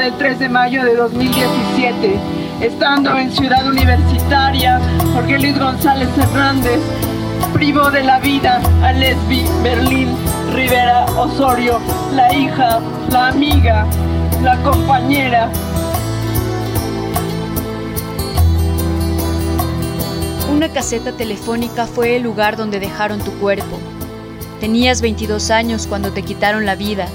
del 3 de mayo de 2017, estando en Ciudad Universitaria, Jorge Luis González Hernández privó de la vida a Lesbi Berlín Rivera Osorio, la hija, la amiga, la compañera. Una caseta telefónica fue el lugar donde dejaron tu cuerpo. Tenías 22 años cuando te quitaron la vida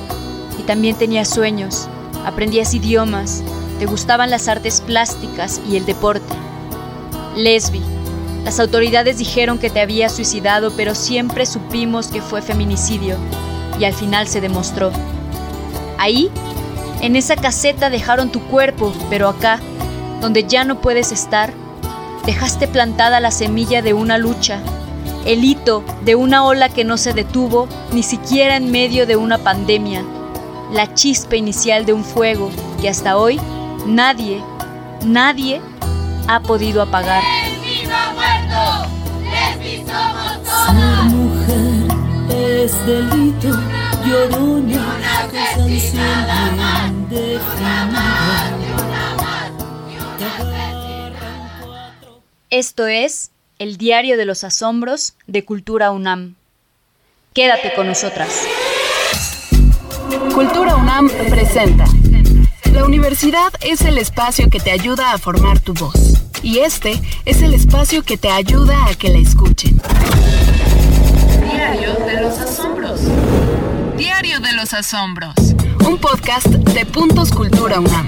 y también tenías sueños, aprendías idiomas, te gustaban las artes plásticas y el deporte. Lesbi, las autoridades dijeron que te había suicidado, pero siempre supimos que fue feminicidio y al final se demostró. Ahí, en esa caseta dejaron tu cuerpo, pero acá, donde ya no puedes estar, dejaste plantada la semilla de una lucha, el hito de una ola que no se detuvo ni siquiera en medio de una pandemia, la chispa inicial de un fuego que hasta hoy nadie, nadie ha podido apagar. Ser mujer es delito, llorona, Esto es El Diario de los Asombros de Cultura UNAM. Quédate con nosotras. Cultura UNAM presenta. La universidad es el espacio que te ayuda a formar tu voz y este es el espacio que te ayuda a que la escuchen. Diario de los Asombros. Diario de los Asombros. Un podcast de Puntos Cultura UNAM.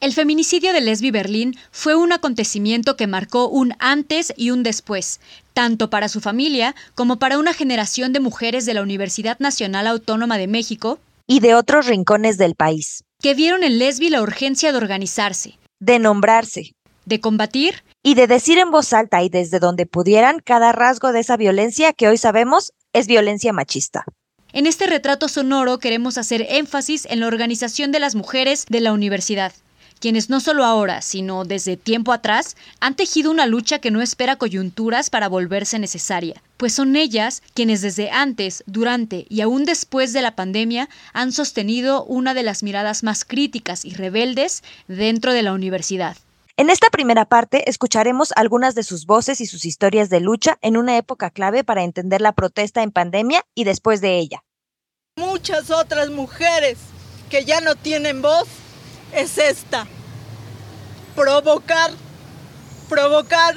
El feminicidio de Lesbi Berlín fue un acontecimiento que marcó un antes y un después, tanto para su familia como para una generación de mujeres de la Universidad Nacional Autónoma de México y de otros rincones del país, que vieron en Lesbi la urgencia de organizarse, de nombrarse, de combatir y de decir en voz alta y desde donde pudieran cada rasgo de esa violencia que hoy sabemos es violencia machista. En este retrato sonoro queremos hacer énfasis en la organización de las mujeres de la universidad, quienes no solo ahora, sino desde tiempo atrás, han tejido una lucha que no espera coyunturas para volverse necesaria, pues son ellas quienes desde antes, durante y aún después de la pandemia han sostenido una de las miradas más críticas y rebeldes dentro de la universidad. En esta primera parte escucharemos algunas de sus voces y sus historias de lucha en una época clave para entender la protesta en pandemia y después de ella. Muchas otras mujeres que ya no tienen voz es esta. Provocar, provocar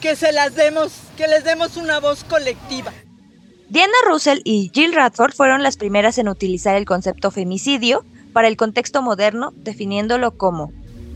que se las demos, que les demos una voz colectiva. Diana Russell y Jill Radford fueron las primeras en utilizar el concepto femicidio para el contexto moderno, definiéndolo como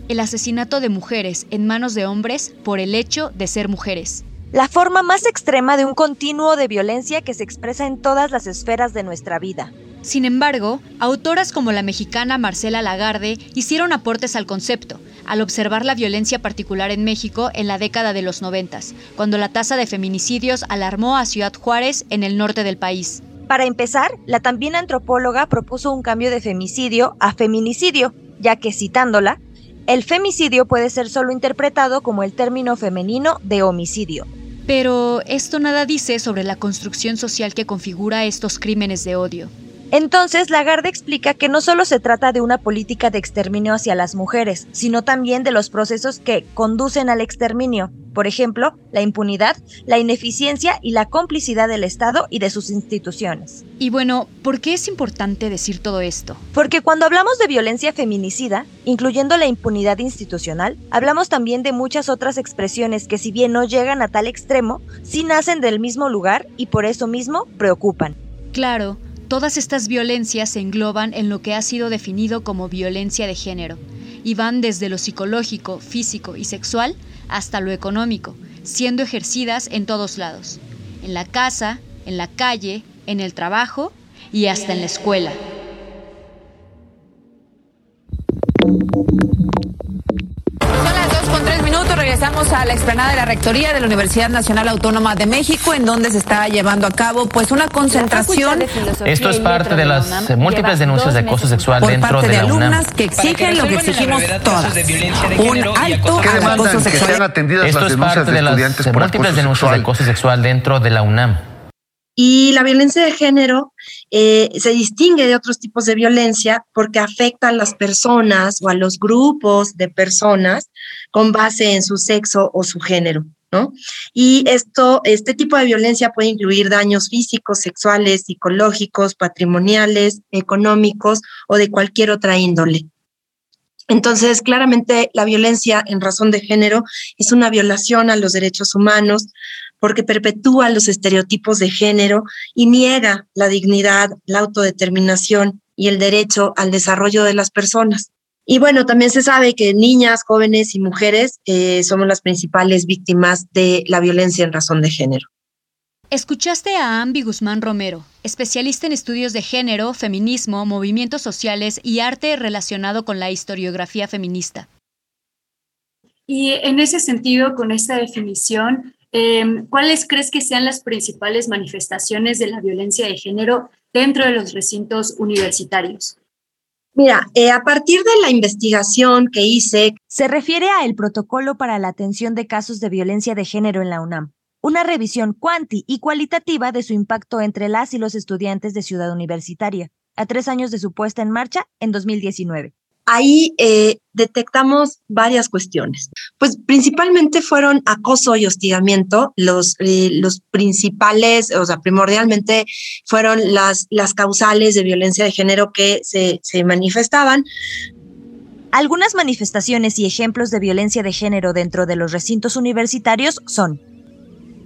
el asesinato de mujeres en manos de hombres por el hecho de ser mujeres. La forma más extrema de un continuo de violencia que se expresa en todas las esferas de nuestra vida, sin embargo, autoras como la mexicana Marcela Lagarde hicieron aportes al concepto, al observar la violencia particular en México en la década de los noventas, cuando la tasa de feminicidios alarmó a Ciudad Juárez en el norte del país. Para empezar, la también antropóloga propuso un cambio de femicidio a feminicidio, ya que citándola, el femicidio puede ser solo interpretado como el término femenino de homicidio. Pero esto nada dice sobre la construcción social que configura estos crímenes de odio. Entonces, Lagarde explica que no solo se trata de una política de exterminio hacia las mujeres, sino también de los procesos que conducen al exterminio, por ejemplo, la impunidad, la ineficiencia y la complicidad del Estado y de sus instituciones. Y bueno, ¿por qué es importante decir todo esto? Porque cuando hablamos de violencia feminicida, incluyendo la impunidad institucional, hablamos también de muchas otras expresiones que si bien no llegan a tal extremo, sí nacen del mismo lugar y por eso mismo preocupan. Claro, Todas estas violencias se engloban en lo que ha sido definido como violencia de género y van desde lo psicológico, físico y sexual hasta lo económico, siendo ejercidas en todos lados, en la casa, en la calle, en el trabajo y hasta en la escuela. Minutos regresamos a la explanada de la Rectoría de la Universidad Nacional Autónoma de México, en donde se está llevando a cabo pues una concentración. Esto es parte de las múltiples denuncias de acoso sexual por dentro parte de, de la alumnas UNAM. que exigen lo que exigimos todas. Un alto ¿Qué al demandan? acoso Que sexual. sean atendidas Esto las es parte de de las múltiples denuncias de acoso sexual dentro de la UNAM. Y la violencia de género eh, se distingue de otros tipos de violencia porque afecta a las personas o a los grupos de personas con base en su sexo o su género. ¿no? Y esto, este tipo de violencia puede incluir daños físicos, sexuales, psicológicos, patrimoniales, económicos o de cualquier otra índole. Entonces, claramente la violencia en razón de género es una violación a los derechos humanos porque perpetúa los estereotipos de género y niega la dignidad, la autodeterminación y el derecho al desarrollo de las personas. Y bueno, también se sabe que niñas, jóvenes y mujeres eh, somos las principales víctimas de la violencia en razón de género. Escuchaste a Ambi Guzmán Romero, especialista en estudios de género, feminismo, movimientos sociales y arte relacionado con la historiografía feminista. Y en ese sentido, con esta definición, eh, ¿cuáles crees que sean las principales manifestaciones de la violencia de género dentro de los recintos universitarios? Mira, eh, a partir de la investigación que hice, Se refiere a el protocolo para la atención de casos de violencia de género en la UNAM, una revisión cuanti y cualitativa de su impacto entre las y los estudiantes de Ciudad Universitaria, a tres años de su puesta en marcha en 2019. Ahí eh, detectamos varias cuestiones. Pues principalmente fueron acoso y hostigamiento, los, eh, los principales, o sea, primordialmente fueron las, las causales de violencia de género que se, se manifestaban. Algunas manifestaciones y ejemplos de violencia de género dentro de los recintos universitarios son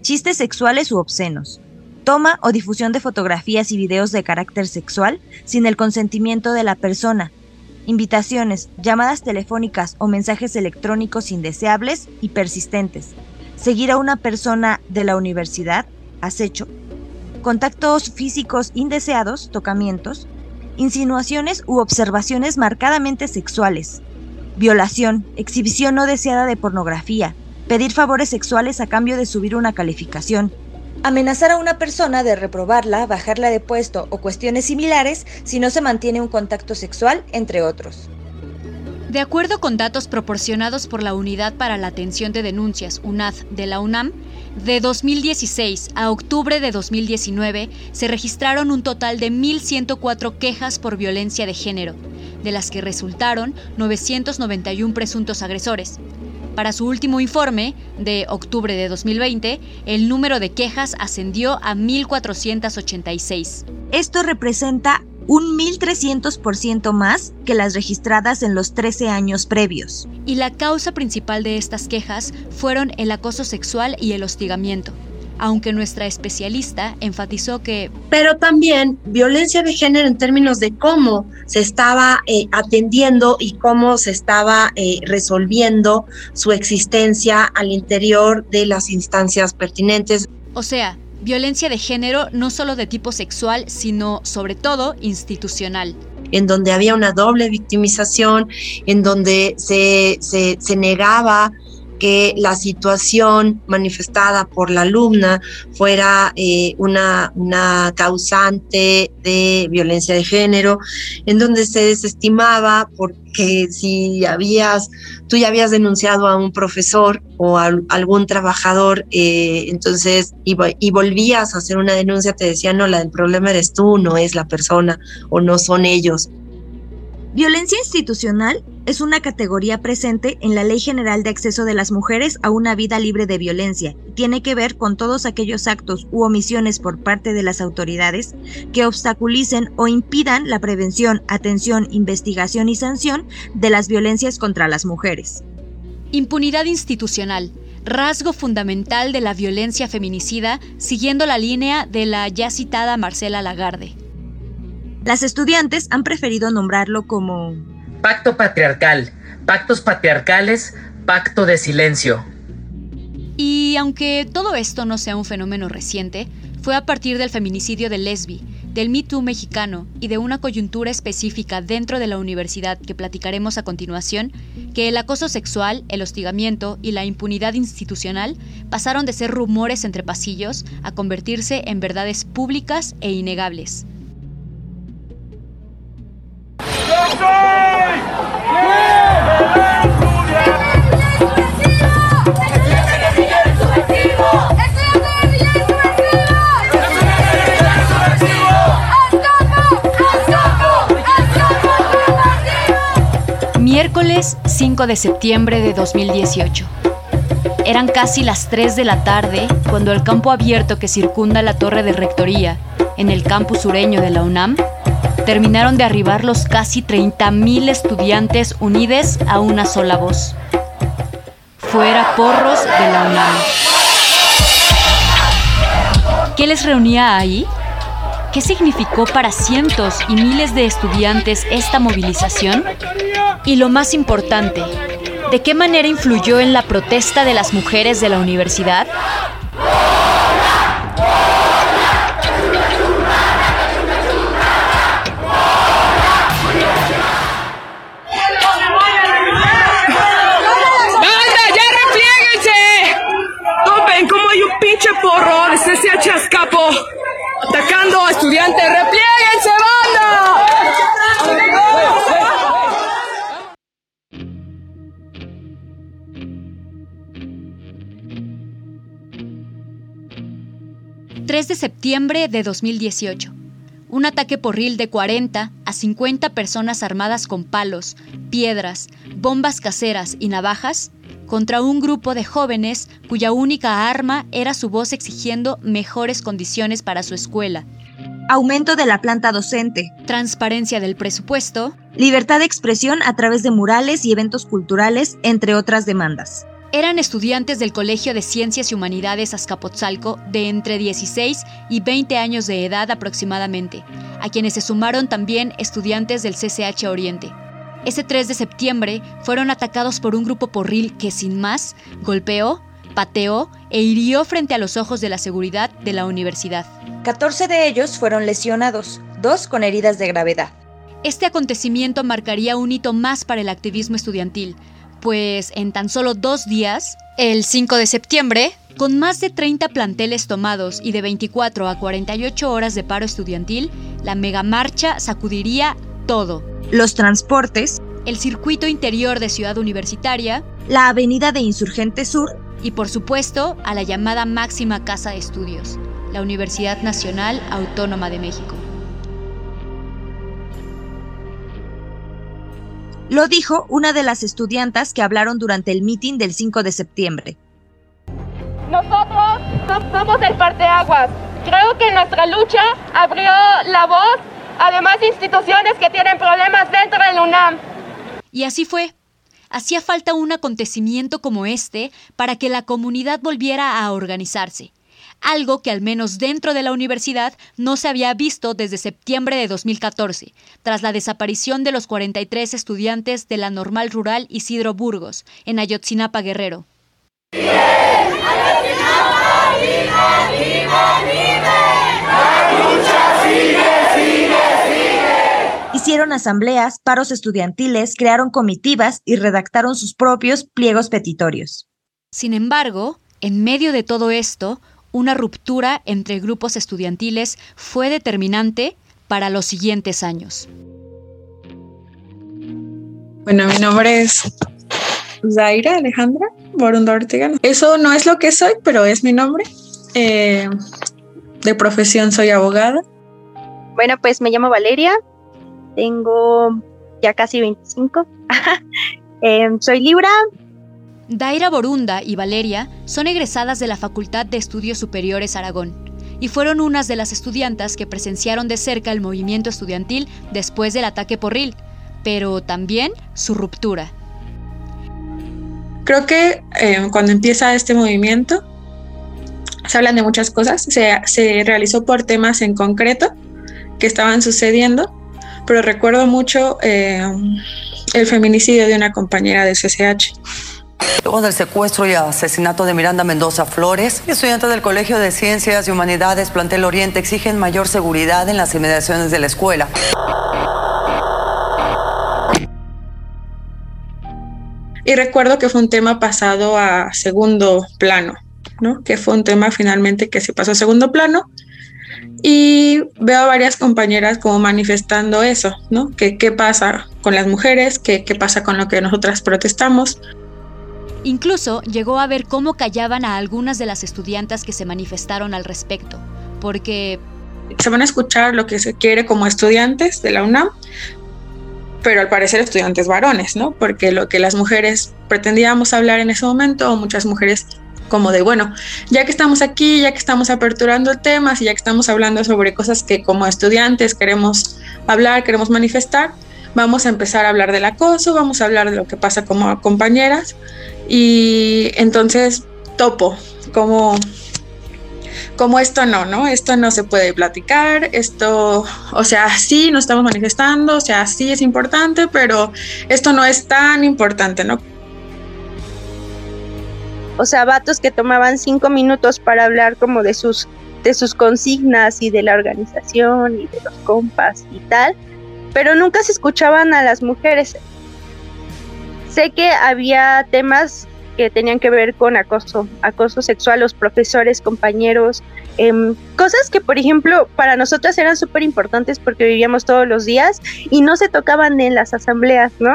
chistes sexuales u obscenos, toma o difusión de fotografías y videos de carácter sexual sin el consentimiento de la persona, invitaciones, llamadas telefónicas o mensajes electrónicos indeseables y persistentes, seguir a una persona de la universidad, acecho, contactos físicos indeseados, tocamientos, insinuaciones u observaciones marcadamente sexuales, violación, exhibición no deseada de pornografía, pedir favores sexuales a cambio de subir una calificación, amenazar a una persona de reprobarla, bajarla de puesto o cuestiones similares si no se mantiene un contacto sexual, entre otros. De acuerdo con datos proporcionados por la Unidad para la Atención de Denuncias, UNAD, de la UNAM, de 2016 a octubre de 2019 se registraron un total de 1.104 quejas por violencia de género, de las que resultaron 991 presuntos agresores. Para su último informe, de octubre de 2020, el número de quejas ascendió a 1.486. Esto representa un 1.300% más que las registradas en los 13 años previos. Y la causa principal de estas quejas fueron el acoso sexual y el hostigamiento, aunque nuestra especialista enfatizó que pero también violencia de género en términos de cómo se estaba eh, atendiendo y cómo se estaba eh, resolviendo su existencia al interior de las instancias pertinentes. O sea, violencia de género no solo de tipo sexual, sino sobre todo institucional. en donde había una doble victimización, en donde se, se, se negaba que la situación manifestada por la alumna fuera eh, una, una causante de violencia de género, en donde se desestimaba porque si habías, tú ya habías denunciado a un profesor o a algún trabajador, eh, entonces, y, y volvías a hacer una denuncia, te decían, no, la del problema eres tú, no es la persona o no son ellos. Violencia institucional es una categoría presente en la Ley General de Acceso de las Mujeres a una vida libre de violencia tiene que ver con todos aquellos actos u omisiones por parte de las autoridades que obstaculicen o impidan la prevención, atención, investigación y sanción de las violencias contra las mujeres. Impunidad institucional, rasgo fundamental de la violencia feminicida, siguiendo la línea de la ya citada Marcela Lagarde. Las estudiantes han preferido nombrarlo como Pacto patriarcal, pactos patriarcales, pacto de silencio. Y aunque todo esto no sea un fenómeno reciente, fue a partir del feminicidio de Lesbi, del Me Too mexicano y de una coyuntura específica dentro de la universidad que platicaremos a continuación, que el acoso sexual, el hostigamiento y la impunidad institucional pasaron de ser rumores entre pasillos a convertirse en verdades públicas e innegables. Miércoles 5 de septiembre de 2018. Eran casi las 3 de la tarde cuando el campo abierto que circunda la torre de rectoría en el campus sureño de la UNAM terminaron de arribar los casi 30.000 estudiantes unidos a una sola voz. Fuera porros de la UNAM. ¿Qué les reunía ahí? ¿Qué significó para cientos y miles de estudiantes esta movilización? Y lo más importante, ¿de qué manera influyó en la protesta de las mujeres de la universidad? De CCH Azcapo atacando a estudiantes. ¡Replieguense, banda! 3 de septiembre de 2018. Un ataque porril de 40 a 50 personas armadas con palos, piedras, bombas caseras y navajas contra un grupo de jóvenes cuya única arma era su voz exigiendo mejores condiciones para su escuela. Aumento de la planta docente. Transparencia del presupuesto. Libertad de expresión a través de murales y eventos culturales, entre otras demandas. Eran estudiantes del Colegio de Ciencias y Humanidades Azcapotzalco de entre 16 y 20 años de edad aproximadamente, a quienes se sumaron también estudiantes del CCH Oriente. Ese 3 de septiembre fueron atacados por un grupo porril que sin más golpeó, pateó e hirió frente a los ojos de la seguridad de la universidad. 14 de ellos fueron lesionados, dos con heridas de gravedad. Este acontecimiento marcaría un hito más para el activismo estudiantil, pues en tan solo dos días, el 5 de septiembre, con más de 30 planteles tomados y de 24 a 48 horas de paro estudiantil, la megamarcha sacudiría todo. Los transportes, el circuito interior de Ciudad Universitaria, la avenida de Insurgente Sur y por supuesto a la llamada máxima casa de estudios, la Universidad Nacional Autónoma de México. Lo dijo una de las estudiantas que hablaron durante el meeting del 5 de septiembre. Nosotros somos el parteaguas. Creo que nuestra lucha abrió la voz además instituciones que tienen problemas dentro del UNAM. Y así fue. Hacía falta un acontecimiento como este para que la comunidad volviera a organizarse, algo que al menos dentro de la universidad no se había visto desde septiembre de 2014, tras la desaparición de los 43 estudiantes de la normal rural Isidro Burgos, en Ayotzinapa Guerrero. Hicieron asambleas, paros estudiantiles, crearon comitivas y redactaron sus propios pliegos petitorios. Sin embargo, en medio de todo esto, una ruptura entre grupos estudiantiles fue determinante para los siguientes años. Bueno, mi nombre es Zaira Alejandra Borunda Ortega. Eso no es lo que soy, pero es mi nombre. Eh, de profesión soy abogada. Bueno, pues me llamo Valeria, tengo ya casi 25. Em, soy Libra. Daira Borunda y Valeria son egresadas de la Facultad de Estudios Superiores Aragón y fueron unas de las estudiantas que presenciaron de cerca el movimiento estudiantil después del ataque porril, pero también su ruptura. Creo que em, cuando empieza este movimiento se hablan de muchas cosas, se, se realizó por temas en concreto que estaban sucediendo pero recuerdo mucho eh, el feminicidio de una compañera de CCH. Luego del secuestro y asesinato de Miranda Mendoza Flores, estudiantes del Colegio de Ciencias y Humanidades Plantel Oriente exigen mayor seguridad en las inmediaciones de la escuela. Y recuerdo que fue un tema pasado a segundo plano, ¿no? Que fue un tema finalmente que se pasó a segundo plano. Y veo a varias compañeras como manifestando eso, ¿no? Que qué pasa con las mujeres, qué, qué pasa con lo que nosotras protestamos. Incluso llegó a ver cómo callaban a algunas de las estudiantes que se manifestaron al respecto, porque... Se van a escuchar lo que se quiere como estudiantes de la UNAM, pero al parecer estudiantes varones, ¿no? Porque lo que las mujeres pretendíamos hablar en ese momento, muchas mujeres como de, bueno, ya que estamos aquí, ya que estamos aperturando temas y ya que estamos hablando sobre cosas que como estudiantes queremos hablar, queremos manifestar, vamos a empezar a hablar del acoso, vamos a hablar de lo que pasa como compañeras y entonces topo como como esto no, ¿no? Esto no se puede platicar, esto, o sea, sí nos estamos manifestando, o sea, sí es importante, pero esto no es tan importante, ¿no? O sea, vatos que tomaban cinco minutos para hablar como de sus, de sus consignas y de la organización y de los compas y tal, pero nunca se escuchaban a las mujeres. Sé que había temas que tenían que ver con acoso, acoso sexual, los profesores, compañeros, em, cosas que, por ejemplo, para nosotras eran súper importantes porque vivíamos todos los días y no se tocaban en las asambleas, ¿no?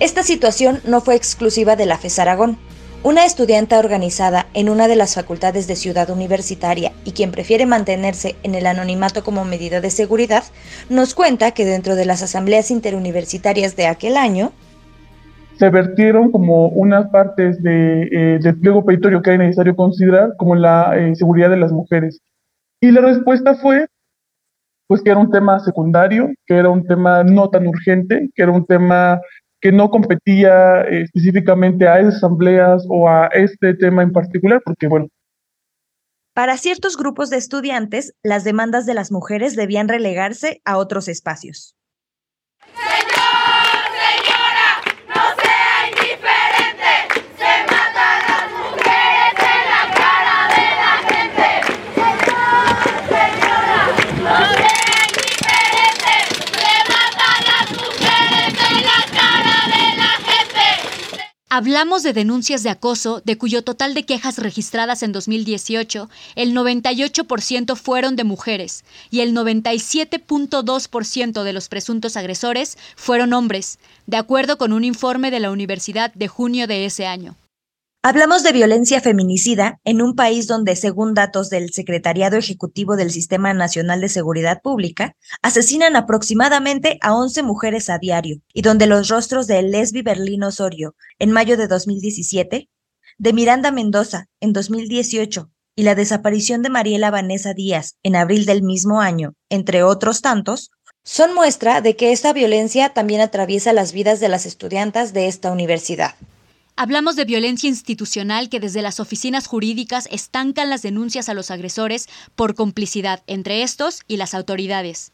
Esta situación no fue exclusiva de la FES Aragón. Una estudiante organizada en una de las facultades de Ciudad Universitaria y quien prefiere mantenerse en el anonimato como medida de seguridad, nos cuenta que dentro de las asambleas interuniversitarias de aquel año, se vertieron como unas partes de, eh, del pliego petitorio que era necesario considerar como la eh, seguridad de las mujeres. Y la respuesta fue, pues que era un tema secundario, que era un tema no tan urgente, que era un tema que no competía eh, específicamente a esas asambleas o a este tema en particular, porque bueno. Para ciertos grupos de estudiantes, las demandas de las mujeres debían relegarse a otros espacios. Hablamos de denuncias de acoso, de cuyo total de quejas registradas en 2018, el 98% fueron de mujeres y el 97.2% de los presuntos agresores fueron hombres, de acuerdo con un informe de la Universidad de junio de ese año. Hablamos de violencia feminicida en un país donde, según datos del Secretariado Ejecutivo del Sistema Nacional de Seguridad Pública, asesinan aproximadamente a 11 mujeres a diario y donde los rostros de Lesbi Berlín Osorio en mayo de 2017, de Miranda Mendoza en 2018 y la desaparición de Mariela Vanessa Díaz en abril del mismo año, entre otros tantos, son muestra de que esta violencia también atraviesa las vidas de las estudiantas de esta universidad. Hablamos de violencia institucional que desde las oficinas jurídicas estancan las denuncias a los agresores por complicidad entre estos y las autoridades.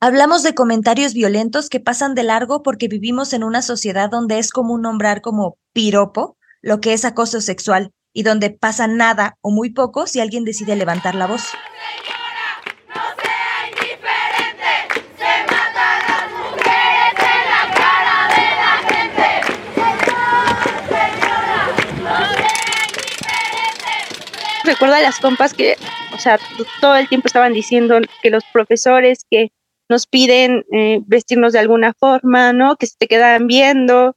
Hablamos de comentarios violentos que pasan de largo porque vivimos en una sociedad donde es común nombrar como piropo lo que es acoso sexual y donde pasa nada o muy poco si alguien decide levantar la voz. Recuerdo a las compas que, o sea, todo el tiempo estaban diciendo que los profesores que nos piden eh, vestirnos de alguna forma, ¿no? Que se te quedan viendo,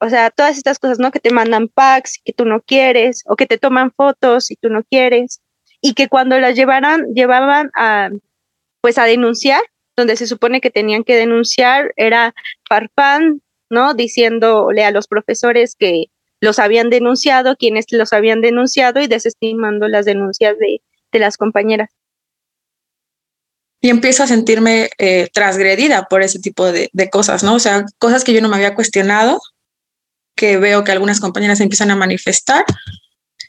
o sea, todas estas cosas, ¿no? Que te mandan packs que tú no quieres, o que te toman fotos y tú no quieres, y que cuando las llevaran, llevaban a, pues a denunciar, donde se supone que tenían que denunciar, era Farfán, ¿no? Diciéndole a los profesores que los habían denunciado, quienes los habían denunciado y desestimando las denuncias de, las compañeras. Y empiezo a sentirme eh, transgredida por ese tipo de, cosas, ¿no? O sea, cosas que yo no me había cuestionado, que veo que algunas compañeras empiezan a manifestar,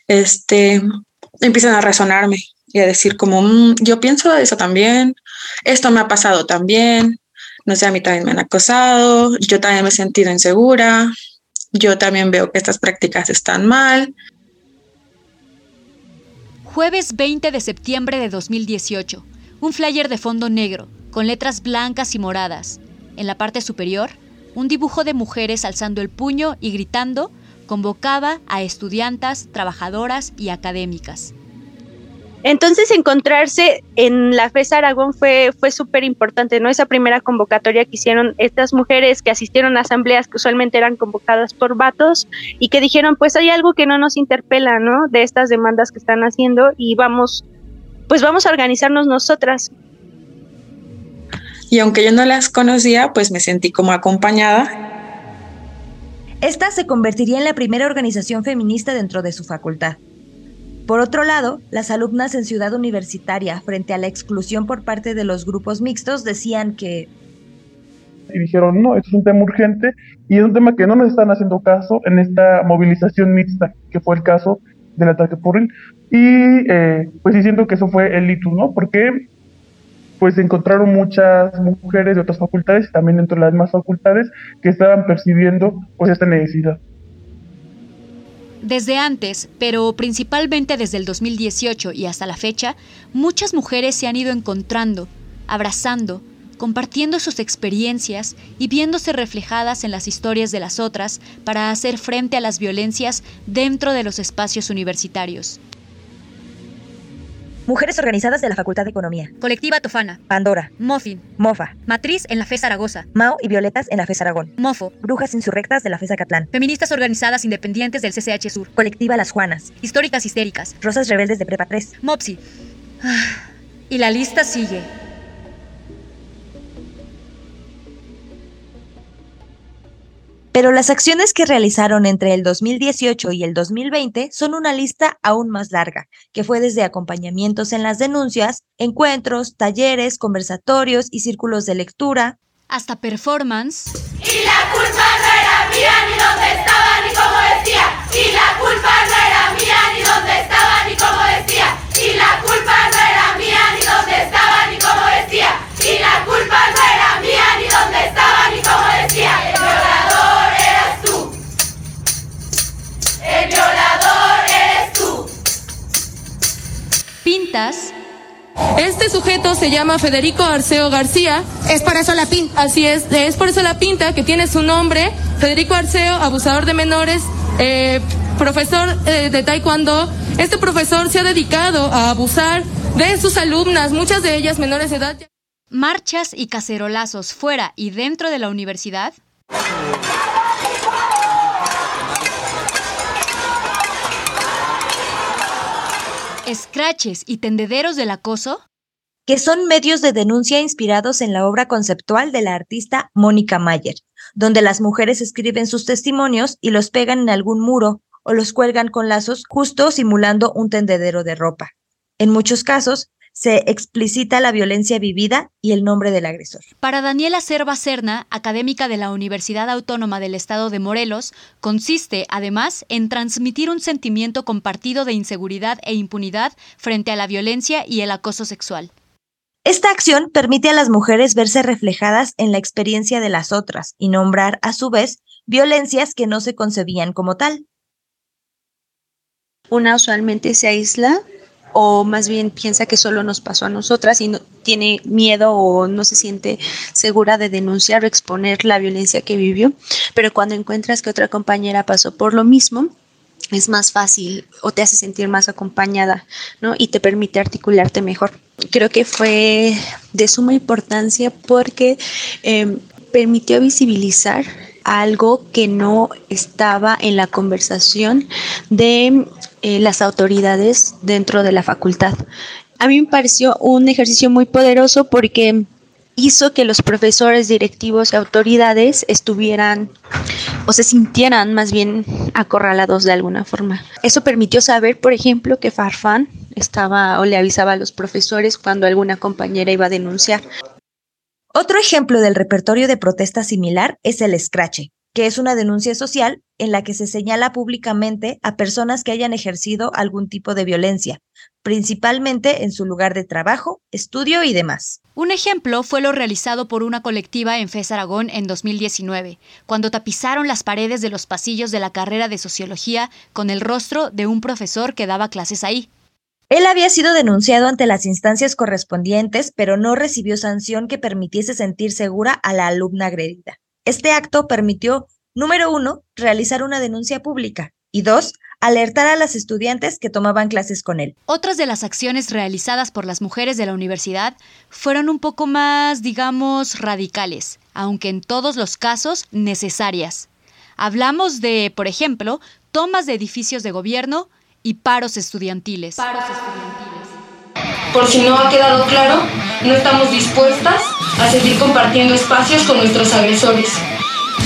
este, empiezan a resonarme y a decir como, mm, yo pienso eso también, esto me ha pasado también, no sé, a mí también me han acosado, yo también me he sentido insegura, yo también veo que estas prácticas están mal. Jueves 20 de septiembre de 2018. Un flyer de fondo negro, con letras blancas y moradas. En la parte superior, un dibujo de mujeres alzando el puño y gritando convocaba a estudiantas, trabajadoras y académicas. Entonces encontrarse en la FES Aragón fue, fue súper importante, ¿no? Esa primera convocatoria que hicieron estas mujeres que asistieron a asambleas que usualmente eran convocadas por vatos y que dijeron, pues hay algo que no nos interpela, ¿no? De estas demandas que están haciendo y vamos, pues vamos a organizarnos nosotras. Y aunque yo no las conocía, pues me sentí como acompañada. Esta se convertiría en la primera organización feminista dentro de su facultad. Por otro lado, las alumnas en Ciudad Universitaria, frente a la exclusión por parte de los grupos mixtos, decían que... Y dijeron, no, esto es un tema urgente y es un tema que no nos están haciendo caso en esta movilización mixta, que fue el caso del ataque por él. Y eh, pues diciendo que eso fue el litus, ¿no? Porque pues encontraron muchas mujeres de otras facultades y también dentro de las demás facultades que estaban percibiendo pues esta necesidad. Desde antes, pero principalmente desde el 2018 y hasta la fecha, muchas mujeres se han ido encontrando, abrazando, compartiendo sus experiencias y viéndose reflejadas en las historias de las otras para hacer frente a las violencias dentro de los espacios universitarios. Mujeres organizadas de la Facultad de Economía. Colectiva Tofana. Pandora. Mofin. Mofa. Matriz en la FE Zaragoza. Mao y Violetas en la FE Aragón. Mofo. Brujas insurrectas de la FE Zacatlán. Feministas organizadas independientes del CCH Sur. Colectiva Las Juanas. Históricas histéricas. Rosas rebeldes de Prepa 3. Mopsi. Y la lista sigue. Pero las acciones que realizaron entre el 2018 y el 2020 son una lista aún más larga, que fue desde acompañamientos en las denuncias, encuentros, talleres, conversatorios y círculos de lectura, hasta performance. Y la culpa no era mía ni dónde estaba ni cómo decía. Y la culpa no era mía ni dónde estaba ni cómo decía. Y la culpa no era mía ni dónde estaba ni cómo decía. Y la culpa no era Este sujeto se llama Federico Arceo García. Es por eso la pinta. Así es, es por eso la pinta que tiene su nombre. Federico Arceo, abusador de menores, eh, profesor eh, de taekwondo. Este profesor se ha dedicado a abusar de sus alumnas, muchas de ellas menores de edad. Marchas y cacerolazos fuera y dentro de la universidad. Escraches y tendederos del acoso. que son medios de denuncia inspirados en la obra conceptual de la artista Mónica Mayer, donde las mujeres escriben sus testimonios y los pegan en algún muro o los cuelgan con lazos justo simulando un tendedero de ropa. En muchos casos, se explicita la violencia vivida y el nombre del agresor. Para Daniela Cerva Serna, académica de la Universidad Autónoma del Estado de Morelos, consiste, además, en transmitir un sentimiento compartido de inseguridad e impunidad frente a la violencia y el acoso sexual. Esta acción permite a las mujeres verse reflejadas en la experiencia de las otras y nombrar, a su vez, violencias que no se concebían como tal. Una usualmente se aísla o más bien piensa que solo nos pasó a nosotras y no tiene miedo o no se siente segura de denunciar o exponer la violencia que vivió, pero cuando encuentras que otra compañera pasó por lo mismo, es más fácil o te hace sentir más acompañada, ¿no? Y te permite articularte mejor. Creo que fue de suma importancia porque eh, permitió visibilizar algo que no estaba en la conversación de eh, las autoridades dentro de la facultad. A mí me pareció un ejercicio muy poderoso porque hizo que los profesores, directivos y autoridades estuvieran o se sintieran más bien acorralados de alguna forma. Eso permitió saber, por ejemplo, que Farfán estaba o le avisaba a los profesores cuando alguna compañera iba a denunciar. Otro ejemplo del repertorio de protesta similar es el escrache, que es una denuncia social en la que se señala públicamente a personas que hayan ejercido algún tipo de violencia, principalmente en su lugar de trabajo, estudio y demás. Un ejemplo fue lo realizado por una colectiva en FES Aragón en 2019, cuando tapizaron las paredes de los pasillos de la carrera de sociología con el rostro de un profesor que daba clases ahí. Él había sido denunciado ante las instancias correspondientes, pero no recibió sanción que permitiese sentir segura a la alumna agredida. Este acto permitió, número uno, realizar una denuncia pública y dos, alertar a las estudiantes que tomaban clases con él. Otras de las acciones realizadas por las mujeres de la universidad fueron un poco más, digamos, radicales, aunque en todos los casos necesarias. Hablamos de, por ejemplo, tomas de edificios de gobierno y paros estudiantiles. Paros estudiantiles. Por si no ha quedado claro, no estamos dispuestas a seguir compartiendo espacios con nuestros agresores.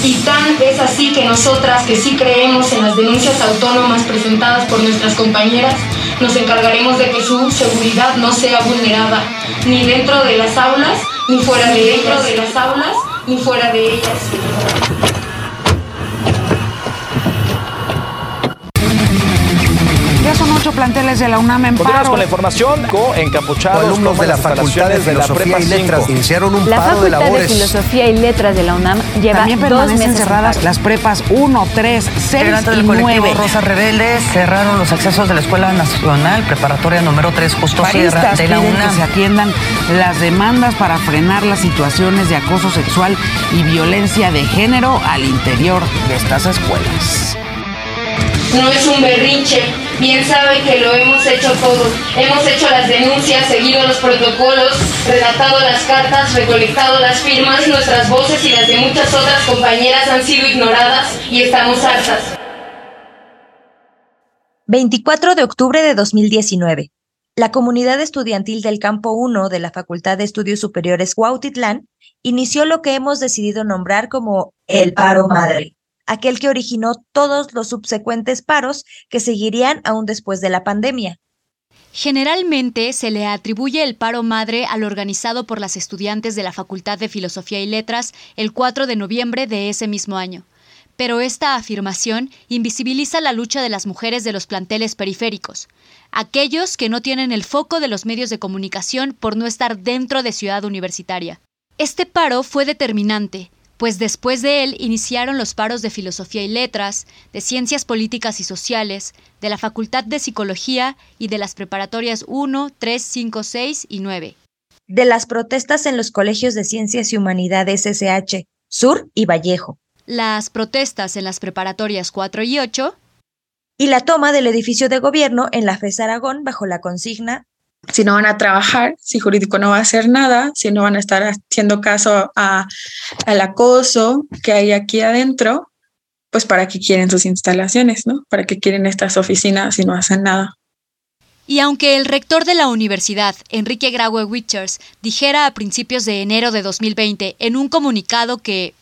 Y tan es así que nosotras, que sí creemos en las denuncias autónomas presentadas por nuestras compañeras, nos encargaremos de que su seguridad no sea vulnerada, ni dentro de las aulas, ni fuera de ellas, de las aulas, ni fuera de ellas. Ocho planteles de la UNAM en Continuamos paro. con la información. Encapuchados Alumnos de la Facultad de Filosofía y Letras iniciaron un La paro de Facultad de labores. Filosofía y Letras de la UNAM lleva También dos meses cerradas las prepas 1, 3, 6 Integrantes y del colectivo 9. Rosa Rebeldes cerraron los accesos de la Escuela Nacional Preparatoria número 3 Justo Sierra de la piden que UNAM. se atiendan las demandas para frenar las situaciones de acoso sexual y violencia de género al interior de estas escuelas. No es un berrinche, bien sabe que lo hemos hecho todos. Hemos hecho las denuncias, seguido los protocolos, redactado las cartas, recolectado las firmas, nuestras voces y las de muchas otras compañeras han sido ignoradas y estamos hartas. 24 de octubre de 2019. La comunidad estudiantil del Campo 1 de la Facultad de Estudios Superiores Cuautitlán inició lo que hemos decidido nombrar como el paro madre, aquel que originó todos los subsecuentes paros que seguirían aún después de la pandemia. Generalmente se le atribuye el paro madre al organizado por las estudiantes de la Facultad de Filosofía y Letras el 4 de noviembre de ese mismo año. Pero esta afirmación invisibiliza la lucha de las mujeres de los planteles periféricos, aquellos que no tienen el foco de los medios de comunicación por no estar dentro de Ciudad Universitaria. Este paro fue determinante, pues después de él iniciaron los paros de Filosofía y Letras, de Ciencias Políticas y Sociales, de la Facultad de Psicología y de las preparatorias 1, 3, 5, 6 y 9. De las protestas en los colegios de Ciencias y Humanidades SH, Sur y Vallejo, Las protestas en las preparatorias 4 y 8, y la toma del edificio de gobierno en la FES Aragón bajo la consigna si no van a trabajar, si jurídico no va a hacer nada, si no van a estar haciendo caso a, al acoso que hay aquí adentro, pues para qué quieren sus instalaciones, ¿no? ¿Para qué quieren estas oficinas si no hacen nada? Y aunque el rector de la universidad, Enrique Graue Wichers, dijera a principios de enero de 2020 en un comunicado que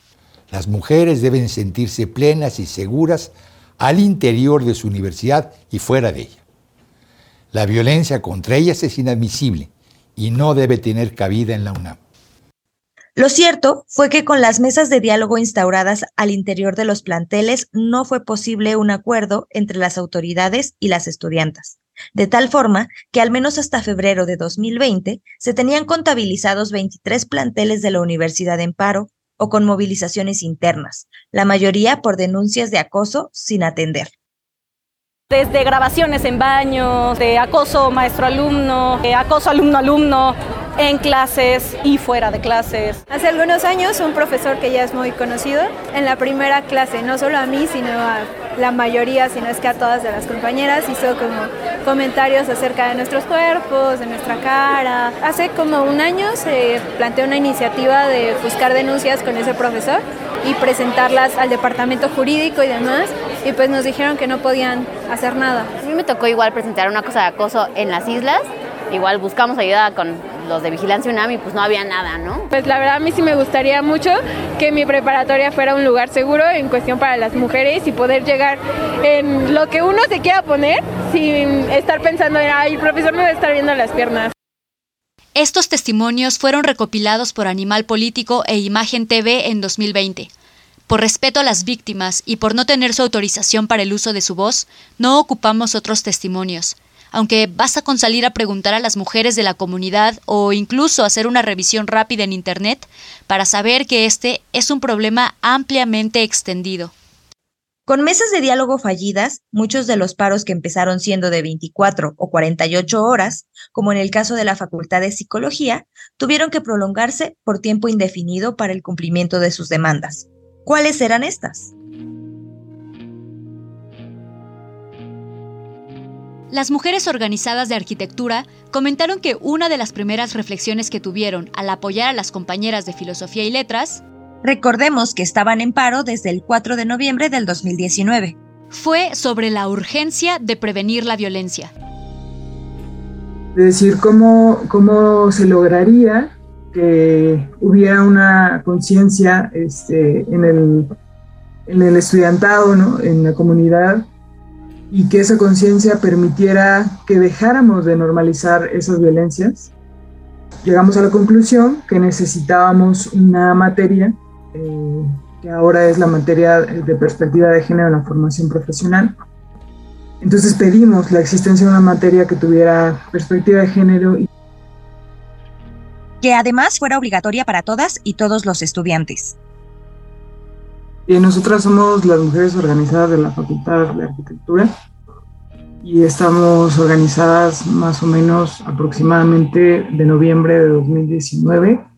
Las mujeres deben sentirse plenas y seguras al interior de su universidad y fuera de ella. La violencia contra ellas es inadmisible y no debe tener cabida en la UNAM. Lo cierto fue que con las mesas de diálogo instauradas al interior de los planteles no fue posible un acuerdo entre las autoridades y las estudiantas, de tal forma que al menos hasta febrero de 2020 se tenían contabilizados 23 planteles de la universidad en paro o con movilizaciones internas, la mayoría por denuncias de acoso sin atender. Desde grabaciones en baños, de acoso maestro-alumno, acoso alumno-alumno, en clases y fuera de clases. Hace algunos años un profesor que ya es muy conocido, en la primera clase, no solo a mí, sino a la mayoría, sino es que a todas de las compañeras, hizo como comentarios acerca de nuestros cuerpos, de nuestra cara. Hace como un año se planteó una iniciativa de buscar denuncias con ese profesor y presentarlas al departamento jurídico y demás, y pues nos dijeron que no podían hacer nada. A mí me tocó igual presentar una cosa de acoso en las islas, igual buscamos ayuda con los de Vigilancia UNAM y pues no había nada, ¿no? Pues la verdad a mí sí me gustaría mucho que mi preparatoria fuera un lugar seguro en cuestión para las mujeres y poder llegar en lo que uno se quiera poner sin estar pensando en, ay, el profesor me va a estar viendo las piernas. Estos testimonios fueron recopilados por Animal Político e Imagen TV en 2020. Por respeto a las víctimas y por no tener su autorización para el uso de su voz, no ocupamos otros testimonios, aunque basta con salir a preguntar a las mujeres de la comunidad o incluso hacer una revisión rápida en Internet para saber que este es un problema ampliamente extendido. Con mesas de diálogo fallidas, muchos de los paros que empezaron siendo de 24 o 48 horas, como en el caso de la Facultad de Psicología, tuvieron que prolongarse por tiempo indefinido para el cumplimiento de sus demandas. ¿Cuáles eran estas? Las mujeres organizadas de arquitectura comentaron que una de las primeras reflexiones que tuvieron al apoyar a las compañeras de filosofía y letras Recordemos que estaban en paro desde el 4 de noviembre del 2019. Fue sobre la urgencia de prevenir la violencia. Es decir, cómo, cómo se lograría que hubiera una conciencia este, en, el, en el estudiantado, ¿no? en la comunidad, y que esa conciencia permitiera que dejáramos de normalizar esas violencias. Llegamos a la conclusión que necesitábamos una materia eh, que ahora es la materia de perspectiva de género en la formación profesional. Entonces pedimos la existencia de una materia que tuviera perspectiva de género y que además fuera obligatoria para todas y todos los estudiantes. Y nosotras somos las mujeres organizadas de la Facultad de Arquitectura y estamos organizadas más o menos aproximadamente de noviembre de 2019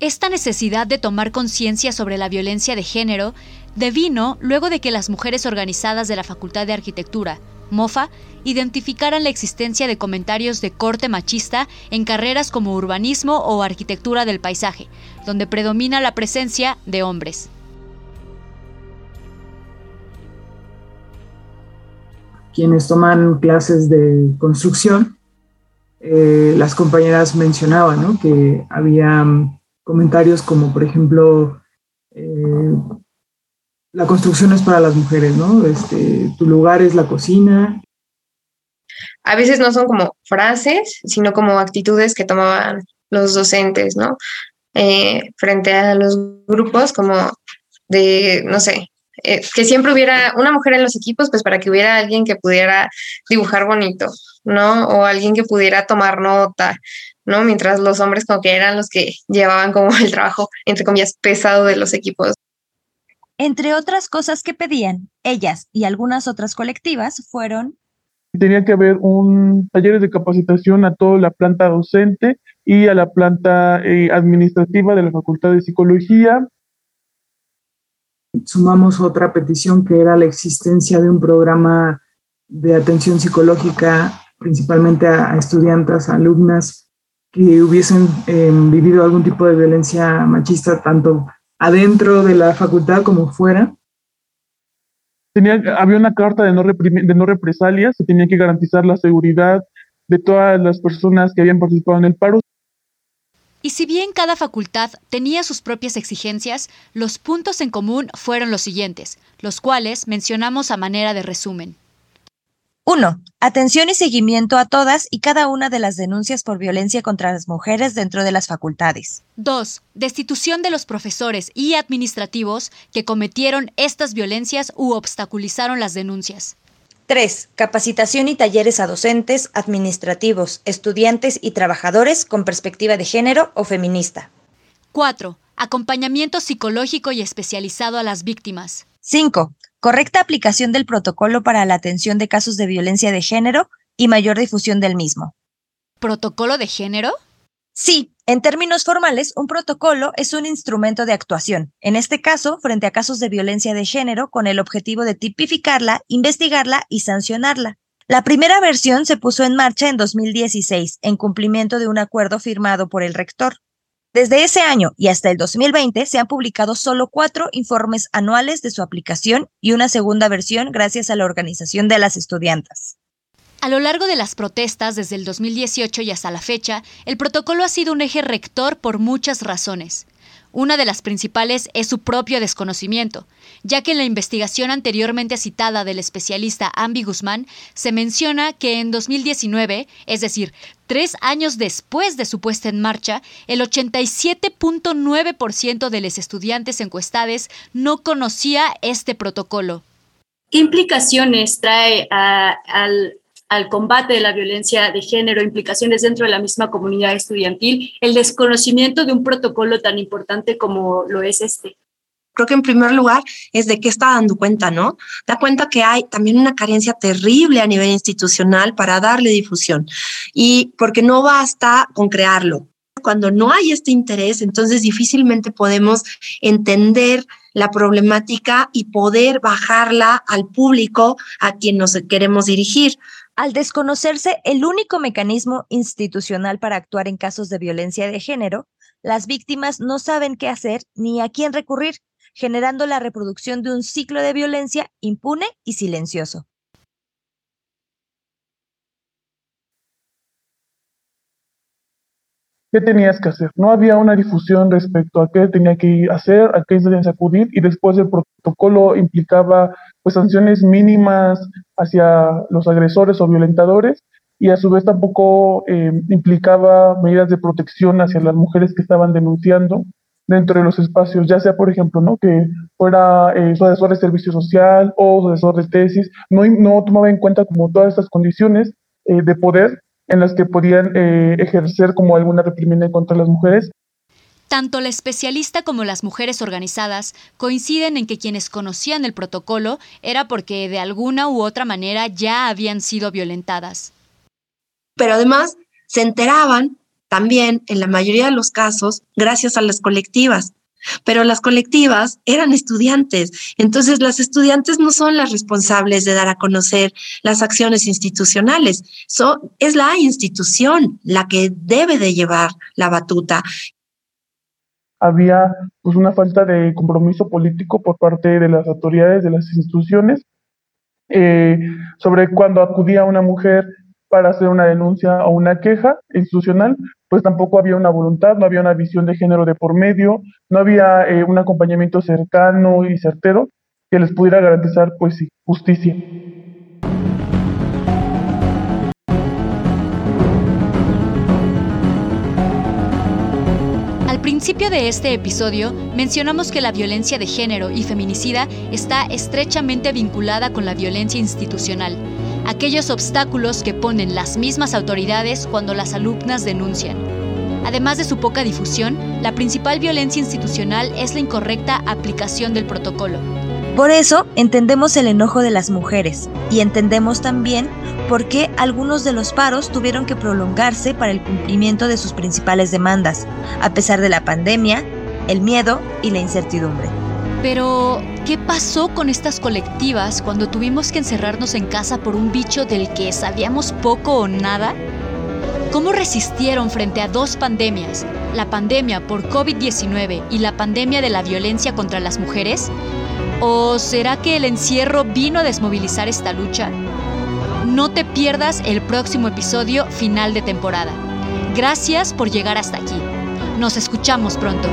esta necesidad de tomar conciencia sobre la violencia de género devino luego de que las mujeres organizadas de la Facultad de Arquitectura, MOFA, identificaran la existencia de comentarios de corte machista en carreras como urbanismo o arquitectura del paisaje, donde predomina la presencia de hombres. Quienes toman clases de construcción, eh, las compañeras mencionaban que había comentarios como, por ejemplo, eh, la construcción es para las mujeres, ¿no? Este, tu lugar es la cocina. A veces no son como frases, sino como actitudes que tomaban los docentes, ¿no? Eh, frente a los grupos, como de, no sé, eh, que siempre hubiera una mujer en los equipos, pues para que hubiera alguien que pudiera dibujar bonito, ¿no? O alguien que pudiera tomar nota, ¿no? Mientras los hombres como que eran los que llevaban como el trabajo, entre comillas, pesado de los equipos. Entre otras cosas que pedían, ellas y algunas otras colectivas fueron... Tenía que haber un taller de capacitación a toda la planta docente y a la planta eh, administrativa de la Facultad de Psicología. Sumamos otra petición que era la existencia de un programa de atención psicológica principalmente a, a estudiantes, alumnas que hubiesen em, vivido algún tipo de violencia machista, tanto adentro de la facultad como fuera. Tenía, había una carta de no, de no represalias, se tenía que garantizar la seguridad de todas las personas que habían participado en el paro. Y si bien cada facultad tenía sus propias exigencias, los puntos en común fueron los siguientes, los cuales mencionamos a manera de resumen. 1. Atención y seguimiento a todas y cada una de las denuncias por violencia contra las mujeres dentro de las facultades. 2. Destitución de los profesores y administrativos que cometieron estas violencias u obstaculizaron las denuncias. 3. Capacitación y talleres a docentes, administrativos, estudiantes y trabajadores con perspectiva de género o feminista. 4. Acompañamiento psicológico y especializado a las víctimas. 5. Correcta aplicación del protocolo para la atención de casos de violencia de género y mayor difusión del mismo. ¿Protocolo de género? Sí, en términos formales, un protocolo es un instrumento de actuación, en este caso, frente a casos de violencia de género, con el objetivo de tipificarla, investigarla y sancionarla. La primera versión se puso en marcha en 2016, en cumplimiento de un acuerdo firmado por el rector. Desde ese año y hasta el 2020 se han publicado solo cuatro informes anuales de su aplicación y una segunda versión gracias a la organización de las estudiantas. A lo largo de las protestas desde el 2018 y hasta la fecha, el protocolo ha sido un eje rector por muchas razones. Una de las principales es su propio desconocimiento, ya que en la investigación anteriormente citada del especialista Ambi Guzmán se menciona que en 2019, es decir, tres años después de su puesta en marcha, el 87.9% de los estudiantes encuestados no conocía este protocolo. ¿Qué implicaciones trae al, al combate de la violencia de género, implicaciones dentro de la misma comunidad estudiantil, el desconocimiento de un protocolo tan importante como lo es este. Creo que en primer lugar es de qué está dando cuenta, ¿no? Da cuenta que hay también una carencia terrible a nivel institucional para darle difusión y porque no basta con crearlo. Cuando no hay este interés, entonces difícilmente podemos entender la problemática y poder bajarla al público a quien nos queremos dirigir. Al desconocerse el único mecanismo institucional para actuar en casos de violencia de género, las víctimas no saben qué hacer ni a quién recurrir, generando la reproducción de un ciclo de violencia impune y silencioso. ¿Qué tenías que hacer? No había una difusión respecto a qué tenía que hacer, a qué se debía acudir y después el protocolo implicaba pues sanciones mínimas hacia los agresores o violentadores y a su vez tampoco eh, implicaba medidas de protección hacia las mujeres que estaban denunciando dentro de los espacios, ya sea, por ejemplo, ¿no? que fuera eh, su asesor de servicio social o su asesor de tesis, no, no tomaba en cuenta como todas estas condiciones eh, de poder en las que podían ejercer como alguna reprimenda contra las mujeres tanto la especialista como las mujeres organizadas coinciden en que quienes conocían el protocolo era porque de alguna u otra manera ya habían sido violentadas. Pero además se enteraban también, en la mayoría de los casos, gracias a las colectivas. Pero las colectivas eran estudiantes, entonces las estudiantes no son las responsables de dar a conocer las acciones institucionales, es la institución la que debe de llevar la batuta. Había pues una falta de compromiso político por parte de las autoridades, de las instituciones, eh, sobre cuando acudía una mujer para hacer una denuncia o una queja institucional, pues tampoco había una voluntad, no había una visión de género de por medio, no había eh, un acompañamiento cercano y certero que les pudiera garantizar pues justicia. principio de este episodio mencionamos que la violencia de género y feminicida está estrechamente vinculada con la violencia institucional, aquellos obstáculos que ponen las mismas autoridades cuando las alumnas denuncian. Además de su poca difusión, la principal violencia institucional es la incorrecta aplicación del protocolo. Por eso entendemos el enojo de las mujeres y entendemos también por qué algunos de los paros tuvieron que prolongarse para el cumplimiento de sus principales demandas, a pesar de la pandemia, el miedo y la incertidumbre. Pero, ¿qué pasó con estas colectivas cuando tuvimos que encerrarnos en casa por un bicho del que sabíamos poco o nada? ¿Cómo resistieron frente a dos pandemias, la pandemia por COVID-19 y la pandemia de la violencia contra las mujeres? ¿O será que el encierro vino a desmovilizar esta lucha? No te pierdas el próximo episodio final de temporada. Gracias por llegar hasta aquí. Nos escuchamos pronto.